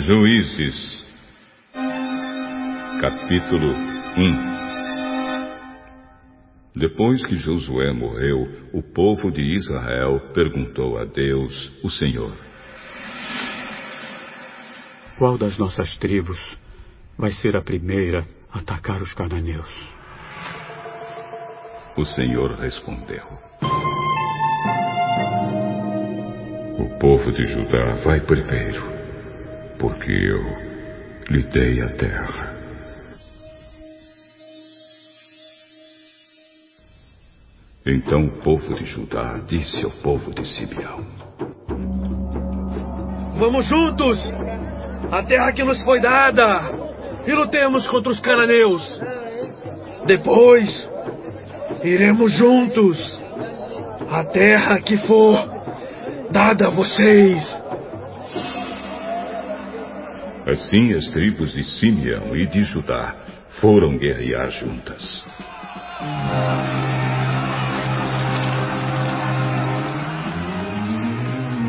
Juízes, capítulo 1 Depois que Josué morreu, o povo de Israel perguntou a Deus, o Senhor: Qual das nossas tribos vai ser a primeira a atacar os cananeus? O Senhor respondeu: O povo de Judá vai primeiro, porque eu lhe dei a terra. Então o povo de Judá disse ao povo de Simeão: Vamos juntos! A terra que nos foi dada! E lutemos contra os cananeus! Depois, iremos juntos! A terra que for dada a vocês! Assim as tribos de Simeão e de Judá foram guerrear juntas.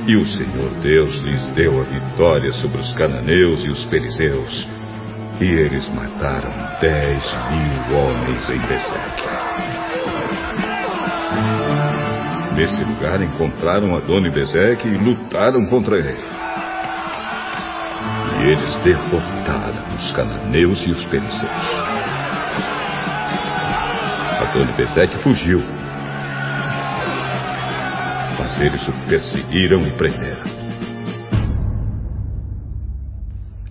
E o Senhor Deus lhes deu a vitória sobre os cananeus e os perizeus. E eles mataram dez mil homens em Bezeque. Nesse lugar encontraram Adoni Bezeque e lutaram contra ele. Eles derrotaram os cananeus e os perizeus. Adoni Bezeque fugiu mas eles o perseguiram e prenderam.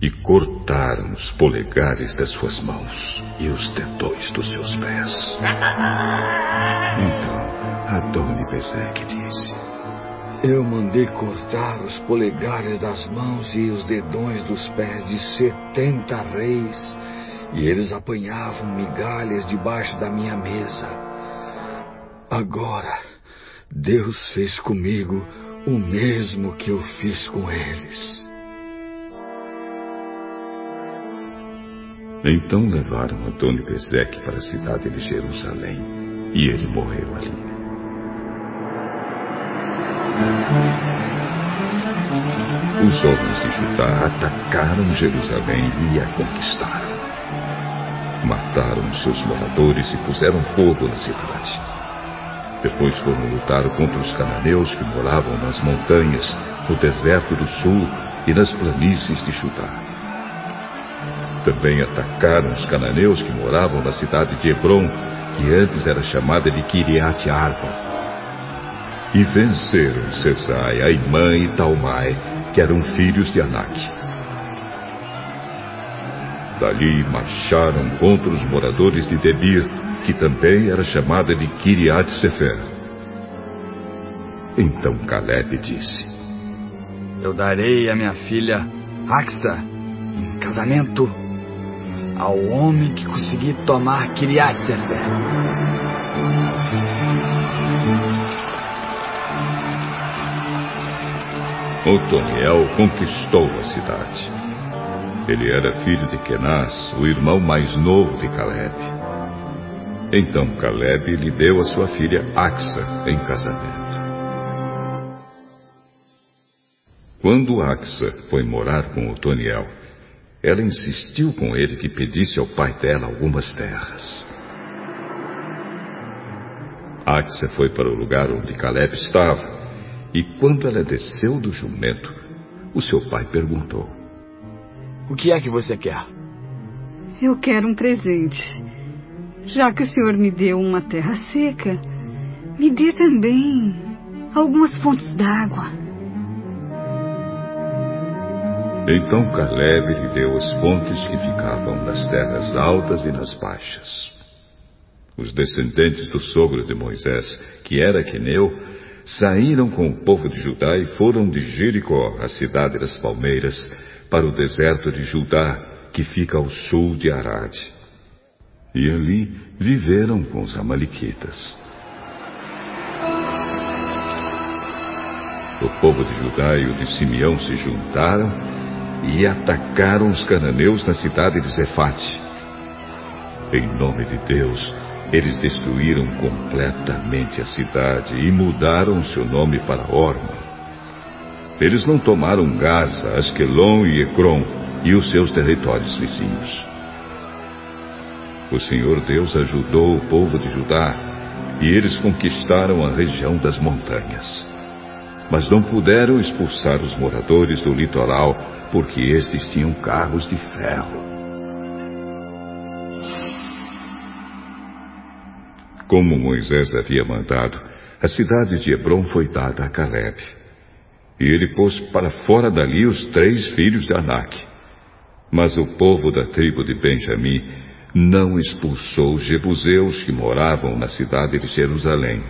E cortaram os polegares das suas mãos e os dedões dos seus pés. Então Adoni Bezek disse: Eu mandei cortar os polegares das mãos e os dedões dos pés de setenta reis, e eles apanhavam migalhas debaixo da minha mesa. Agora, Deus fez comigo o mesmo que eu fiz com eles. Então levaram Antônio Bezeque para a cidade de Jerusalém e ele morreu ali. Os homens de Judá atacaram Jerusalém e a conquistaram. Mataram seus moradores e puseram fogo na cidade. Depois foram lutar contra os cananeus que moravam nas montanhas, no deserto do sul e nas planícies de Judá. Também atacaram os cananeus que moravam na cidade de Hebron, que antes era chamada de Kiriat Arba. E venceram Sesai, Aimã e Talmai, que eram filhos de Anak. Dali marcharam contra os moradores de Debir, que também era chamada de Kiriat Sefer. Então Caleb disse: Eu darei a minha filha Axa em casamento ao homem que conseguir tomar Kiriat Sefer. Otoniel conquistou a cidade. Ele era filho de Kenaz, o irmão mais novo de Caleb. Então Caleb lhe deu a sua filha Axa em casamento. Quando Axa foi morar com Otoniel, ela insistiu com ele que pedisse ao pai dela algumas terras. Axa foi para o lugar onde Caleb estava, e quando ela desceu do jumento, o seu pai perguntou: O que é que você quer? Eu quero um presente. Já que o senhor me deu uma terra seca, me dê também algumas fontes d'água. Então Caleb lhe deu as fontes que ficavam nas terras altas e nas baixas. Os descendentes do sogro de Moisés, que era Queneu, saíram com o povo de Judá e foram de Jericó, a cidade das palmeiras, para o deserto de Judá, que fica ao sul de Arade e ali viveram com os Amalequitas. O povo de Judá e o de Simeão se juntaram e atacaram os cananeus na cidade de Zefate. Em nome de Deus, eles destruíram completamente a cidade e mudaram seu nome para Orma. Eles não tomaram Gaza, Asquelon e Ecrom e os seus territórios vizinhos. O Senhor Deus ajudou o povo de Judá e eles conquistaram a região das montanhas. Mas não puderam expulsar os moradores do litoral porque estes tinham carros de ferro. Como Moisés havia mandado, a cidade de Hebron foi dada a Caleb. E ele pôs para fora dali os três filhos de Anak. Mas o povo da tribo de Benjamim não expulsou os jebuseus que moravam na cidade de Jerusalém.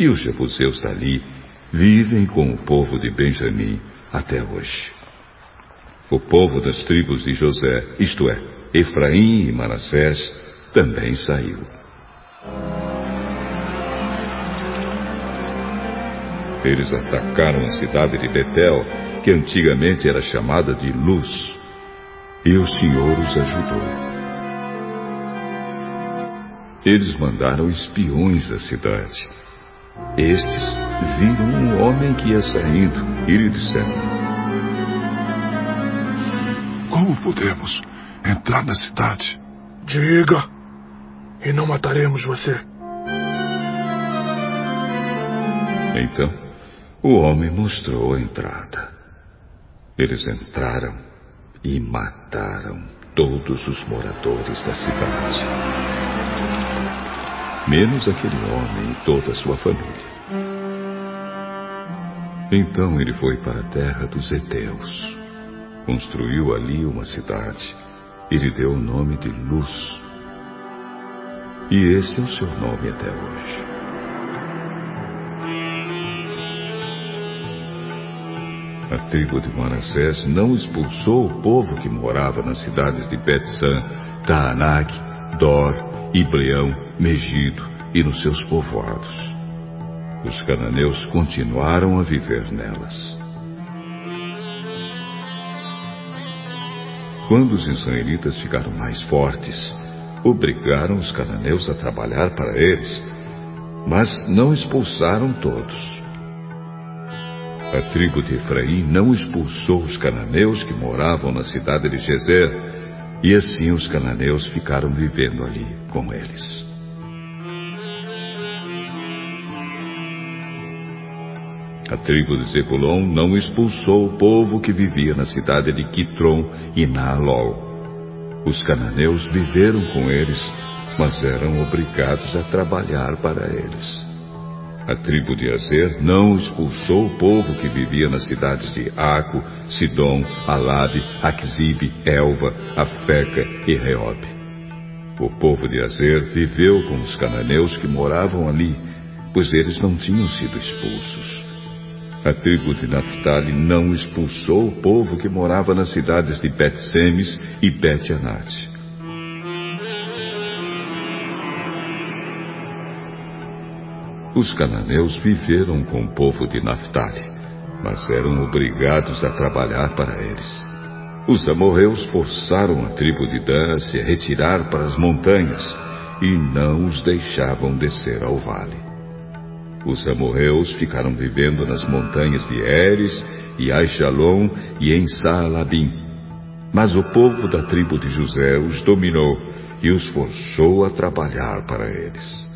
E os jebuseus dali vivem com o povo de Benjamim até hoje. O povo das tribos de José, isto é, Efraim e Manassés, também saiu. Eles atacaram a cidade de Betel, que antigamente era chamada de Luz, e o Senhor os ajudou. Eles mandaram espiões à cidade. Estes viram um homem que ia saindo e lhe disseram: Como podemos entrar na cidade? Diga, e não mataremos você. Então, o homem mostrou a entrada. Eles entraram e mataram todos os moradores da cidade. Menos aquele homem e toda a sua família. Então ele foi para a terra dos Eteus. Construiu ali uma cidade e lhe deu o nome de Luz. E esse é o seu nome até hoje. A tribo de Manassés não expulsou o povo que morava nas cidades de Betzã, Taanak, Dor, Ibleão, Megido e nos seus povoados. Os cananeus continuaram a viver nelas. Quando os israelitas ficaram mais fortes, obrigaram os cananeus a trabalhar para eles, mas não expulsaram todos. A tribo de Efraim não expulsou os cananeus que moravam na cidade de Gezer, e assim os cananeus ficaram vivendo ali com eles. A tribo de Zebulon não expulsou o povo que vivia na cidade de Quitron e Naalol. Os cananeus viveram com eles, mas eram obrigados a trabalhar para eles. A tribo de Azer não expulsou o povo que vivia nas cidades de Aco, Sidom, Alabe, Aquzibe, Elva, Afeca e Reob. O povo de Azer viveu com os cananeus que moravam ali, pois eles não tinham sido expulsos. A tribo de Naphtali não expulsou o povo que morava nas cidades de Bet-Semes e Bet-Anate. Os cananeus viveram com o povo de Naphtali, mas eram obrigados a trabalhar para eles. Os amorreus forçaram a tribo de Dan a se retirar para as montanhas e não os deixavam descer ao vale. Os amorreus ficaram vivendo nas montanhas de Eres e Aishalom e em Saalabim. Mas o povo da tribo de José os dominou e os forçou a trabalhar para eles.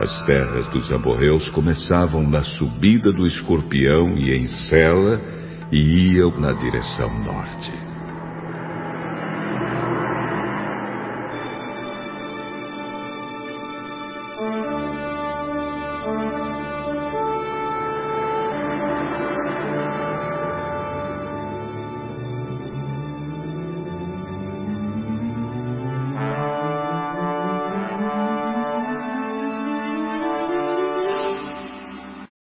As terras dos amorreus começavam na subida do escorpião e em Sela e iam na direção norte.